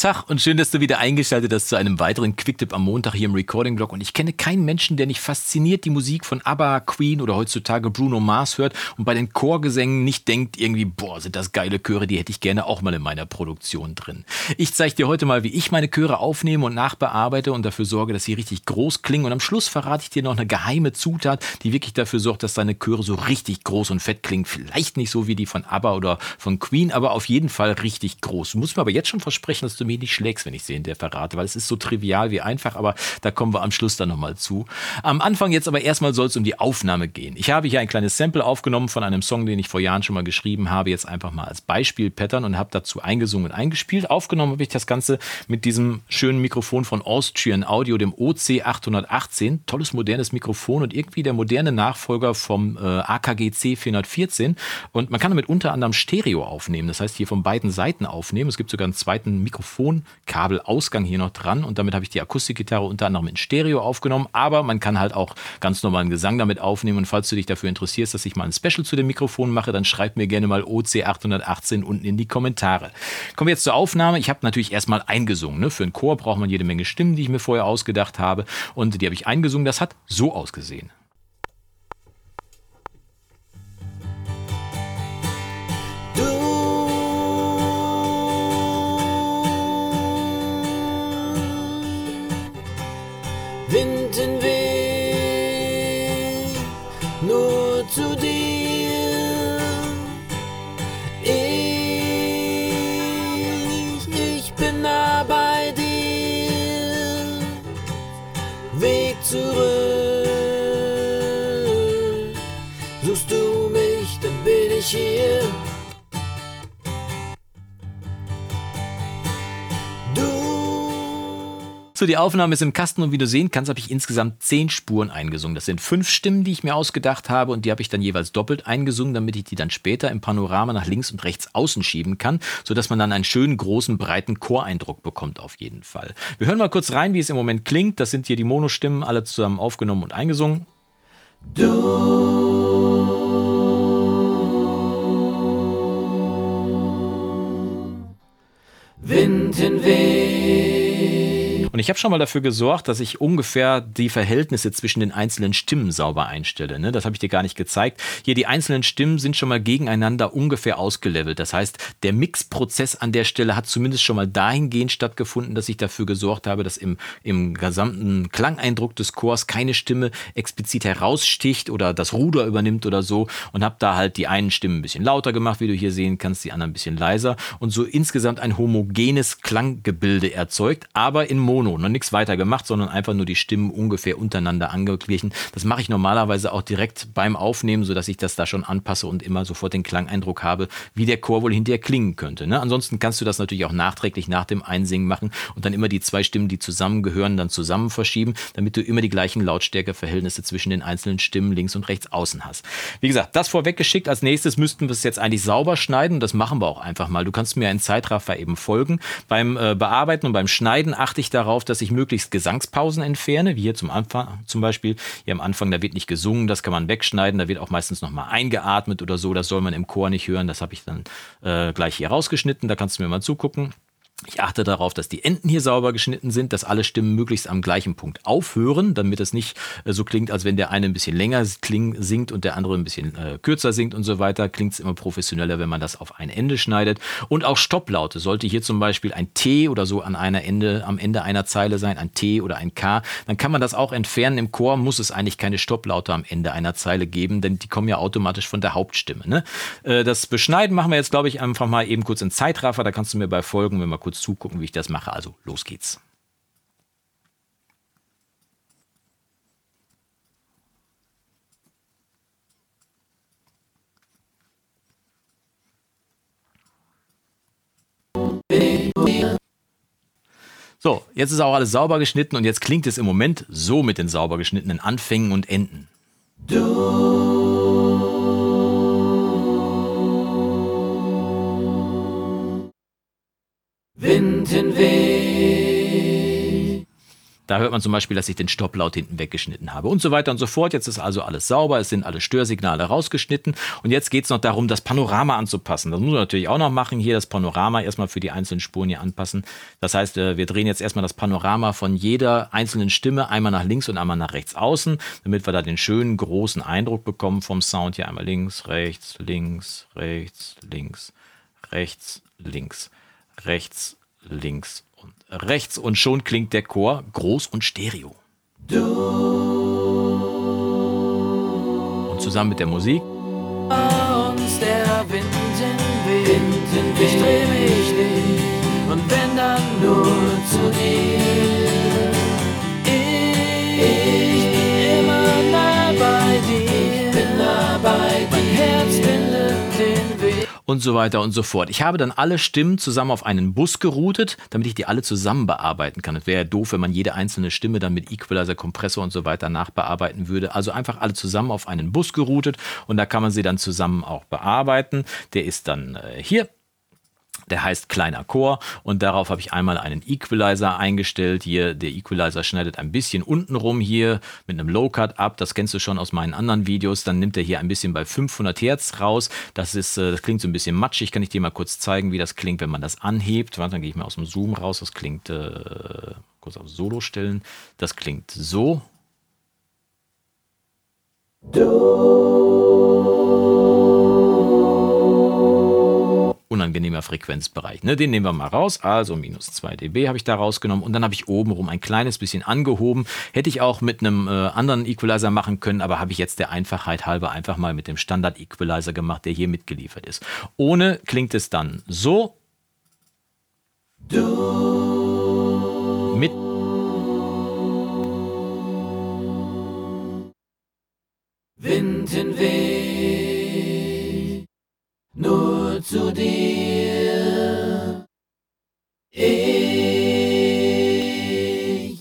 Tag und schön, dass du wieder eingeschaltet hast zu einem weiteren Quicktip am Montag hier im Recording Blog. Und ich kenne keinen Menschen, der nicht fasziniert die Musik von ABBA, Queen oder heutzutage Bruno Mars hört und bei den Chorgesängen nicht denkt irgendwie, boah, sind das geile Chöre, die hätte ich gerne auch mal in meiner Produktion drin. Ich zeige dir heute mal, wie ich meine Chöre aufnehme und nachbearbeite und dafür sorge, dass sie richtig groß klingen. Und am Schluss verrate ich dir noch eine geheime Zutat, die wirklich dafür sorgt, dass deine Chöre so richtig groß und fett klingen. Vielleicht nicht so wie die von ABBA oder von Queen, aber auf jeden Fall richtig groß. Du musst mir aber jetzt schon versprechen, dass du mir nicht schlägst, wenn ich sie in der verrate, weil es ist so trivial wie einfach, aber da kommen wir am Schluss dann nochmal zu. Am Anfang jetzt aber erstmal soll es um die Aufnahme gehen. Ich habe hier ein kleines Sample aufgenommen von einem Song, den ich vor Jahren schon mal geschrieben habe, jetzt einfach mal als Beispiel-Pattern und habe dazu eingesungen und eingespielt. Aufgenommen habe ich das Ganze mit diesem schönen Mikrofon von Austrian Audio, dem OC818. Tolles modernes Mikrofon und irgendwie der moderne Nachfolger vom äh, AKG C414. Und man kann damit unter anderem Stereo aufnehmen. Das heißt, hier von beiden Seiten aufnehmen. Es gibt sogar einen zweiten Mikrofon Kabelausgang hier noch dran und damit habe ich die Akustikgitarre unter anderem in Stereo aufgenommen, aber man kann halt auch ganz normalen Gesang damit aufnehmen und falls du dich dafür interessierst, dass ich mal ein Special zu dem Mikrofon mache, dann schreib mir gerne mal OC818 unten in die Kommentare. Kommen wir jetzt zur Aufnahme. Ich habe natürlich erstmal eingesungen. Ne? Für einen Chor braucht man jede Menge Stimmen, die ich mir vorher ausgedacht habe und die habe ich eingesungen. Das hat so ausgesehen. Hier. So, die Aufnahme ist im Kasten und wie du sehen kannst, habe ich insgesamt zehn Spuren eingesungen. Das sind fünf Stimmen, die ich mir ausgedacht habe und die habe ich dann jeweils doppelt eingesungen, damit ich die dann später im Panorama nach links und rechts außen schieben kann, sodass man dann einen schönen, großen, breiten Choreindruck bekommt auf jeden Fall. Wir hören mal kurz rein, wie es im Moment klingt. Das sind hier die Monostimmen, alle zusammen aufgenommen und eingesungen. Du Wind hinweg. Und ich habe schon mal dafür gesorgt, dass ich ungefähr die Verhältnisse zwischen den einzelnen Stimmen sauber einstelle. Ne? Das habe ich dir gar nicht gezeigt. Hier die einzelnen Stimmen sind schon mal gegeneinander ungefähr ausgelevelt. Das heißt, der Mixprozess an der Stelle hat zumindest schon mal dahingehend stattgefunden, dass ich dafür gesorgt habe, dass im, im gesamten Klangeindruck des Chors keine Stimme explizit heraussticht oder das Ruder übernimmt oder so. Und habe da halt die einen Stimmen ein bisschen lauter gemacht, wie du hier sehen kannst, die anderen ein bisschen leiser. Und so insgesamt ein homogenes Klanggebilde erzeugt, aber in Mono Mono, noch nichts weiter gemacht, sondern einfach nur die Stimmen ungefähr untereinander angeglichen. Das mache ich normalerweise auch direkt beim Aufnehmen, sodass ich das da schon anpasse und immer sofort den Klangeindruck habe, wie der Chor wohl hinterher klingen könnte. Ne? Ansonsten kannst du das natürlich auch nachträglich nach dem Einsingen machen und dann immer die zwei Stimmen, die zusammengehören, dann zusammen verschieben, damit du immer die gleichen Lautstärkeverhältnisse zwischen den einzelnen Stimmen links und rechts außen hast. Wie gesagt, das vorweggeschickt. Als nächstes müssten wir es jetzt eigentlich sauber schneiden. Das machen wir auch einfach mal. Du kannst mir einen Zeitraffer eben folgen. Beim äh, Bearbeiten und beim Schneiden achte ich darauf, darauf, dass ich möglichst Gesangspausen entferne, wie hier zum Anfang zum Beispiel. Hier am Anfang, da wird nicht gesungen, das kann man wegschneiden, da wird auch meistens nochmal eingeatmet oder so, das soll man im Chor nicht hören, das habe ich dann äh, gleich hier rausgeschnitten, da kannst du mir mal zugucken. Ich achte darauf, dass die Enden hier sauber geschnitten sind, dass alle Stimmen möglichst am gleichen Punkt aufhören, damit es nicht äh, so klingt, als wenn der eine ein bisschen länger singt und der andere ein bisschen äh, kürzer singt und so weiter. Klingt es immer professioneller, wenn man das auf ein Ende schneidet. Und auch Stopplaute. Sollte hier zum Beispiel ein T oder so an einer Ende, am Ende einer Zeile sein, ein T oder ein K, dann kann man das auch entfernen. Im Chor muss es eigentlich keine Stopplaute am Ende einer Zeile geben, denn die kommen ja automatisch von der Hauptstimme. Ne? Äh, das Beschneiden machen wir jetzt, glaube ich, einfach mal eben kurz in Zeitraffer. Da kannst du mir bei folgen, wenn wir kurz kurz zugucken, wie ich das mache. Also los geht's. So, jetzt ist auch alles sauber geschnitten und jetzt klingt es im Moment so mit den sauber geschnittenen Anfängen und Enden. Du Wind hinweg. Da hört man zum Beispiel, dass ich den Stopplaut hinten weggeschnitten habe und so weiter und so fort. Jetzt ist also alles sauber, es sind alle Störsignale rausgeschnitten und jetzt geht es noch darum, das Panorama anzupassen. Das muss man natürlich auch noch machen. Hier das Panorama erstmal für die einzelnen Spuren hier anpassen. Das heißt, äh, wir drehen jetzt erstmal das Panorama von jeder einzelnen Stimme einmal nach links und einmal nach rechts außen, damit wir da den schönen großen Eindruck bekommen vom Sound. Hier einmal links, rechts, links, rechts, links, rechts, links, rechts, links und rechts. Und schon klingt der Chor groß und stereo. Und zusammen mit der Musik. uns der Wind hinweht, Wind hinweht. ich dreh mich nicht und wenn dann nur zu dir. Und so weiter und so fort. Ich habe dann alle Stimmen zusammen auf einen Bus geroutet, damit ich die alle zusammen bearbeiten kann. Es wäre ja doof, wenn man jede einzelne Stimme dann mit Equalizer, Kompressor und so weiter nachbearbeiten würde. Also einfach alle zusammen auf einen Bus geroutet und da kann man sie dann zusammen auch bearbeiten. Der ist dann äh, hier der heißt kleiner Chor und darauf habe ich einmal einen Equalizer eingestellt. Hier, der Equalizer schneidet ein bisschen unten rum hier mit einem Low Cut ab. Das kennst du schon aus meinen anderen Videos. Dann nimmt er hier ein bisschen bei 500 Hertz raus. Das ist, äh, das klingt so ein bisschen matschig. Kann ich dir mal kurz zeigen, wie das klingt, wenn man das anhebt. Warte, dann gehe ich mal aus dem Zoom raus. Das klingt, äh, kurz auf Solo stellen. Das klingt so. Unangenehmer Frequenzbereich. Ne? Den nehmen wir mal raus. Also minus 2 dB habe ich da rausgenommen und dann habe ich obenrum ein kleines bisschen angehoben. Hätte ich auch mit einem äh, anderen Equalizer machen können, aber habe ich jetzt der Einfachheit halber einfach mal mit dem Standard Equalizer gemacht, der hier mitgeliefert ist. Ohne klingt es dann so. Mit Wind hinweht, nur zu dir. Ich,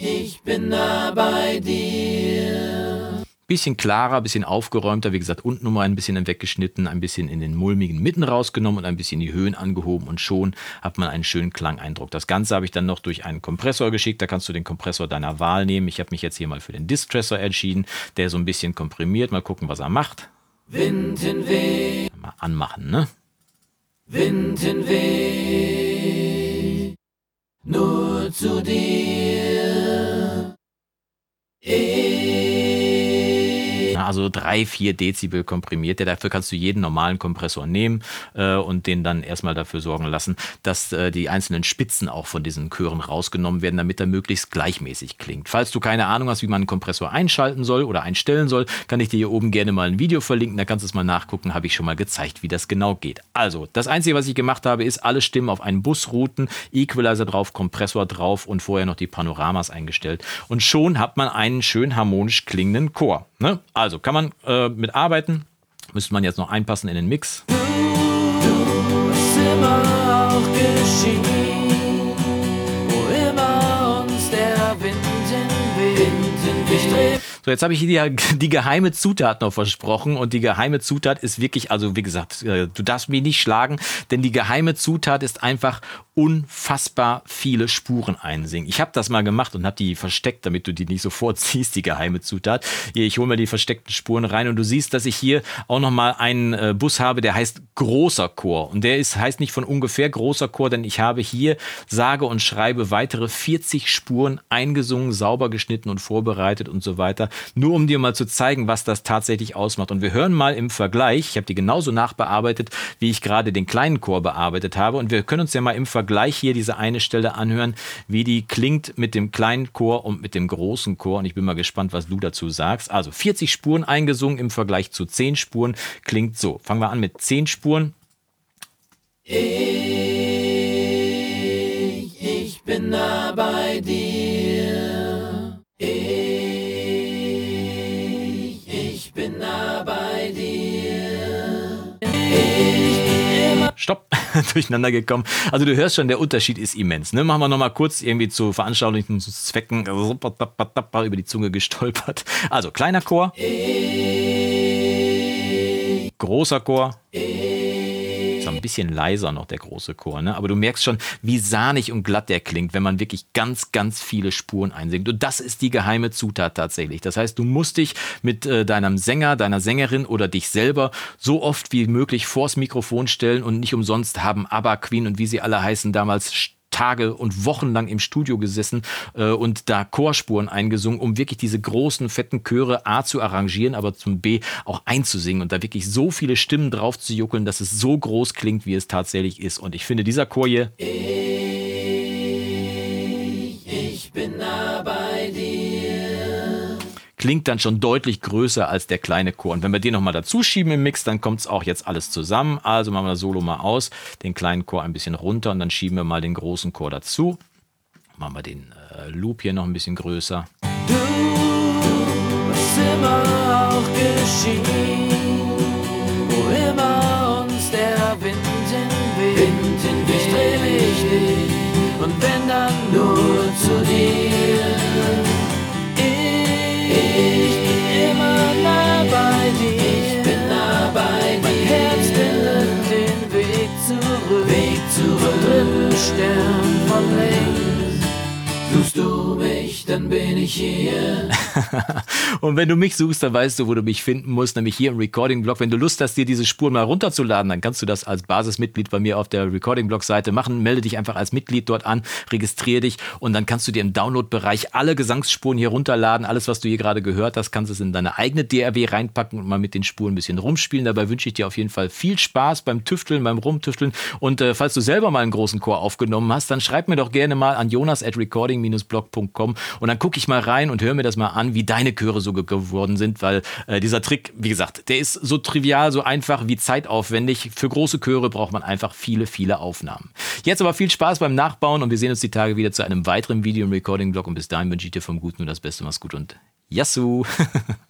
ich bin nah bei dir. bisschen klarer, bisschen aufgeräumter. Wie gesagt, unten nochmal ein bisschen weggeschnitten, ein bisschen in den mulmigen Mitten rausgenommen und ein bisschen die Höhen angehoben und schon hat man einen schönen Klangeindruck. Das Ganze habe ich dann noch durch einen Kompressor geschickt. Da kannst du den Kompressor deiner Wahl nehmen. Ich habe mich jetzt hier mal für den Distressor entschieden, der so ein bisschen komprimiert. Mal gucken, was er macht. Wind hinweht, Mal anmachen, ne? Wind hinweht, nur zu dir. Ich, Na, Also 3, 4 Dezibel komprimiert der. Dafür kannst du jeden normalen Kompressor nehmen äh, und den dann erstmal dafür sorgen lassen, dass äh, die einzelnen Spitzen auch von diesen Chören rausgenommen werden, damit er möglichst gleichmäßig klingt. Falls du keine Ahnung hast, wie man einen Kompressor einschalten soll oder einstellen soll, kann ich dir hier oben gerne mal ein Video verlinken. Da kannst du es mal nachgucken. Habe ich schon mal gezeigt, wie das genau geht. Also, das Einzige, was ich gemacht habe, ist alle Stimmen auf einen Bus routen, Equalizer drauf, Kompressor drauf und vorher noch die Panoramas eingestellt. Und schon hat man einen schön harmonisch klingenden Chor. Ne? Also kann man äh, mit arbeiten. Müsste man jetzt noch einpassen in den Mix. was immer auch geschieht, wo immer uns der Wind hinweht, ich dreh So, jetzt habe ich dir die, geheime Zutat noch versprochen und die geheime Zutat ist wirklich, also wie gesagt, äh, du darfst mich nicht schlagen, denn die geheime Zutat ist einfach unfassbar viele Spuren einsingen. Ich habe das mal gemacht und habe die versteckt, damit du die nicht sofort siehst, die geheime Zutat. Hier, ich hole mir die versteckten Spuren rein und du siehst, dass ich hier auch noch mal einen äh, Bus habe, der heißt großer Chor und der ist heißt nicht von ungefähr großer Chor, denn ich habe hier sage und schreibe weitere 40 Spuren eingesungen, sauber geschnitten und vorbereitet und so weiter, nur um dir mal zu zeigen, was das tatsächlich ausmacht. Und wir hören mal im Vergleich, ich habe die genauso nachbearbeitet, wie ich gerade den kleinen Chor bearbeitet habe und wir können uns ja mal im Vergleich hier diese eine Stelle anhören, wie die klingt mit dem kleinen Chor und mit dem großen Chor und ich bin mal gespannt, was du dazu sagst. Also 40 Spuren eingesungen im Vergleich zu 10 Spuren klingt so. Fangen wir an mit 10 Spuren. Ich, ich bin nah bei dir. durcheinander gekommen. Also du hörst schon, der Unterschied ist immens. Ne? Machen wir nochmal kurz irgendwie zu veranschaulichen Zwecken über die Zunge gestolpert. Also kleiner Chor, großer Chor, bisschen leiser noch der große Chor, ne? aber du merkst schon, wie sahnig und glatt der klingt, wenn man wirklich ganz, ganz viele Spuren einsingt. Und das ist die geheime Zutat tatsächlich. Das heißt, du musst dich mit äh, deinem Sänger, deiner Sängerin oder dich selber so oft wie möglich vors Mikrofon stellen und nicht umsonst haben ABBA, Queen und wie sie alle heißen damals Tage und Wochen lang im Studio gesessen äh, und da Chorspuren eingesungen, um wirklich diese großen, fetten Chöre A zu arrangieren, aber zum B auch einzusingen und da wirklich so viele Stimmen drauf zu juckeln, dass es so groß klingt, wie es tatsächlich ist. Und ich finde, dieser Chor hier. Ich, ich bin dir klingt dann schon deutlich größer als der kleine Chor. Und wenn wir den nochmal dazu schieben im Mix, dann kommt es auch jetzt alles zusammen. Also machen wir das Solo mal aus, den kleinen Chor ein bisschen runter und dann schieben wir mal den großen Chor dazu. Machen wir den äh, Loop hier noch ein bisschen größer. Du, was immer auch geschieht, wo immer uns der Wind hinweht, Wind hinweht. ich dich und wenn dann nur dann bin ich hier. und wenn du mich suchst, dann weißt du, wo du mich finden musst, nämlich hier im Recording-Blog. Wenn du Lust hast, dir diese Spuren mal runterzuladen, dann kannst du das als Basismitglied bei mir auf der Recording-Blog-Seite machen. Melde dich einfach als Mitglied dort an, registriere dich und dann kannst du dir im Download-Bereich alle Gesangsspuren hier runterladen. Alles, was du hier gerade gehört hast, kannst du in deine eigene DRW reinpacken und mal mit den Spuren ein bisschen rumspielen. Dabei wünsche ich dir auf jeden Fall viel Spaß beim Tüfteln, beim Rumtüfteln. Und äh, falls du selber mal einen großen Chor aufgenommen hast, dann schreib mir doch gerne mal an jonas at recording-blog.com und dann gucke ich mal rein und höre mir das mal an, wie deine Chöre so geworden sind, weil äh, dieser Trick, wie gesagt, der ist so trivial, so einfach wie zeitaufwendig. Für große Chöre braucht man einfach viele, viele Aufnahmen. Jetzt aber viel Spaß beim Nachbauen und wir sehen uns die Tage wieder zu einem weiteren Video im Recording-Blog und bis dahin wünsche ich dir vom Guten nur das Beste. Mach's gut und Yassou!